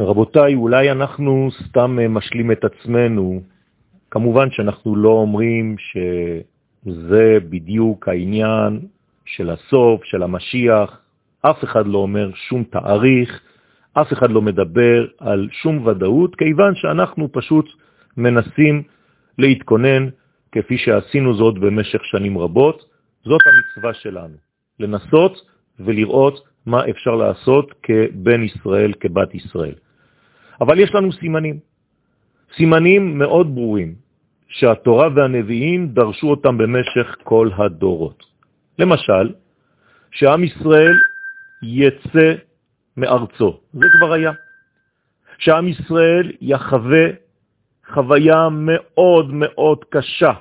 רבותיי, אולי אנחנו סתם משלים את עצמנו. כמובן שאנחנו לא אומרים שזה בדיוק העניין של הסוף, של המשיח. אף אחד לא אומר שום תאריך, אף אחד לא מדבר על שום ודאות, כיוון שאנחנו פשוט מנסים להתכונן כפי שעשינו זאת במשך שנים רבות. זאת המצווה שלנו, לנסות ולראות מה אפשר לעשות כבן ישראל, כבת ישראל. אבל יש לנו סימנים, סימנים מאוד ברורים, שהתורה והנביאים דרשו אותם במשך כל הדורות. למשל, שעם ישראל יצא מארצו, זה כבר היה. שעם ישראל יחווה חוויה מאוד מאוד קשה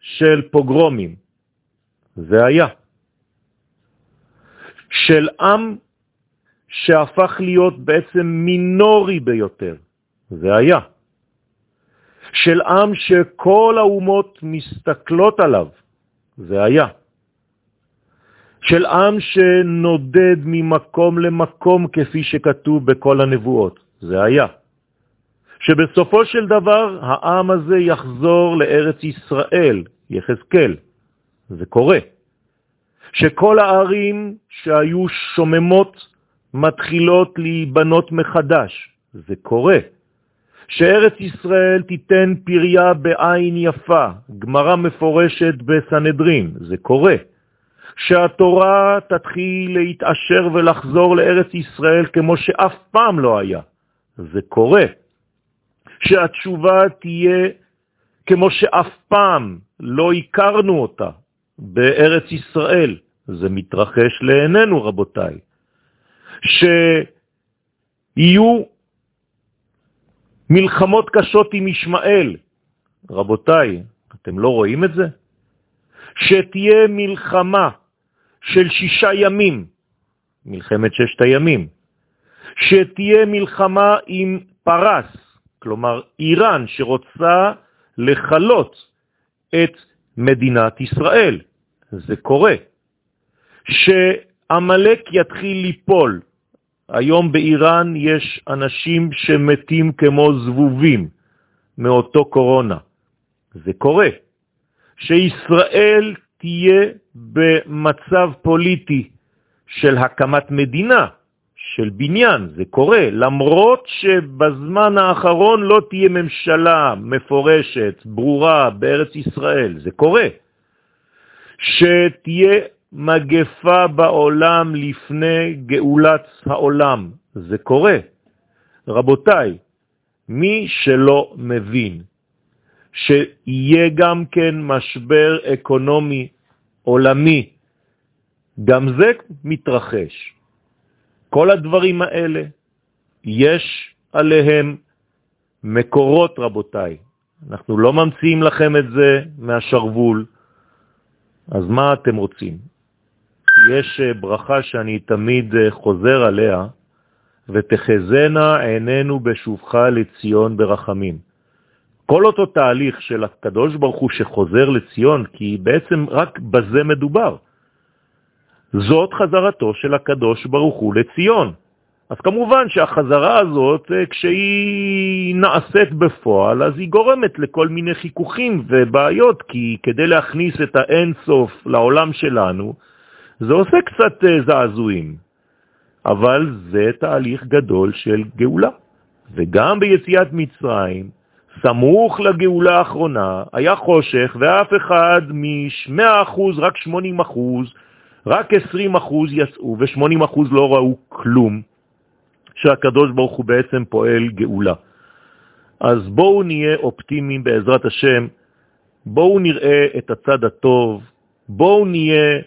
של פוגרומים, זה היה. של עם שהפך להיות בעצם מינורי ביותר, זה היה. של עם שכל האומות מסתכלות עליו, זה היה. של עם שנודד ממקום למקום כפי שכתוב בכל הנבואות, זה היה. שבסופו של דבר העם הזה יחזור לארץ ישראל, יחזקאל, זה קורה. שכל הערים שהיו שוממות מתחילות להיבנות מחדש, זה קורה. שארץ ישראל תיתן פריה בעין יפה, גמרה מפורשת בסנהדרין, זה קורה. שהתורה תתחיל להתעשר ולחזור לארץ ישראל כמו שאף פעם לא היה, זה קורה. שהתשובה תהיה כמו שאף פעם לא הכרנו אותה בארץ ישראל, זה מתרחש לעינינו, רבותיי. שיהיו מלחמות קשות עם ישמעאל. רבותיי, אתם לא רואים את זה? שתהיה מלחמה של שישה ימים, מלחמת ששת הימים, שתהיה מלחמה עם פרס, כלומר איראן שרוצה לחלות את מדינת ישראל. זה קורה. שעמלק יתחיל ליפול, היום באיראן יש אנשים שמתים כמו זבובים מאותו קורונה. זה קורה. שישראל תהיה במצב פוליטי של הקמת מדינה, של בניין, זה קורה, למרות שבזמן האחרון לא תהיה ממשלה מפורשת, ברורה, בארץ ישראל, זה קורה. שתהיה מגפה בעולם לפני גאולת העולם. זה קורה. רבותיי, מי שלא מבין שיהיה גם כן משבר אקונומי עולמי, גם זה מתרחש. כל הדברים האלה, יש עליהם מקורות, רבותיי. אנחנו לא ממציאים לכם את זה מהשרוול, אז מה אתם רוצים? יש אה, ברכה שאני תמיד אה, חוזר עליה, ותחזנה עינינו בשובך לציון ברחמים. כל אותו תהליך של הקדוש ברוך הוא שחוזר לציון, כי בעצם רק בזה מדובר. זאת חזרתו של הקדוש ברוך הוא לציון. אז כמובן שהחזרה הזאת, אה, כשהיא נעשית בפועל, אז היא גורמת לכל מיני חיכוכים ובעיות, כי כדי להכניס את האין סוף לעולם שלנו, זה עושה קצת אה, זעזועים, אבל זה תהליך גדול של גאולה. וגם ביציאת מצרים, סמוך לגאולה האחרונה, היה חושך, ואף אחד מ-100%, רק 80%, רק 20% יצאו, ו-80% לא ראו כלום, שהקדוש ברוך הוא בעצם פועל גאולה. אז בואו נהיה אופטימיים בעזרת השם, בואו נראה את הצד הטוב, בואו נהיה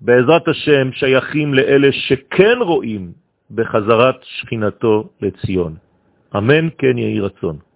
בעזרת השם שייכים לאלה שכן רואים בחזרת שכינתו לציון. אמן כן יהי רצון.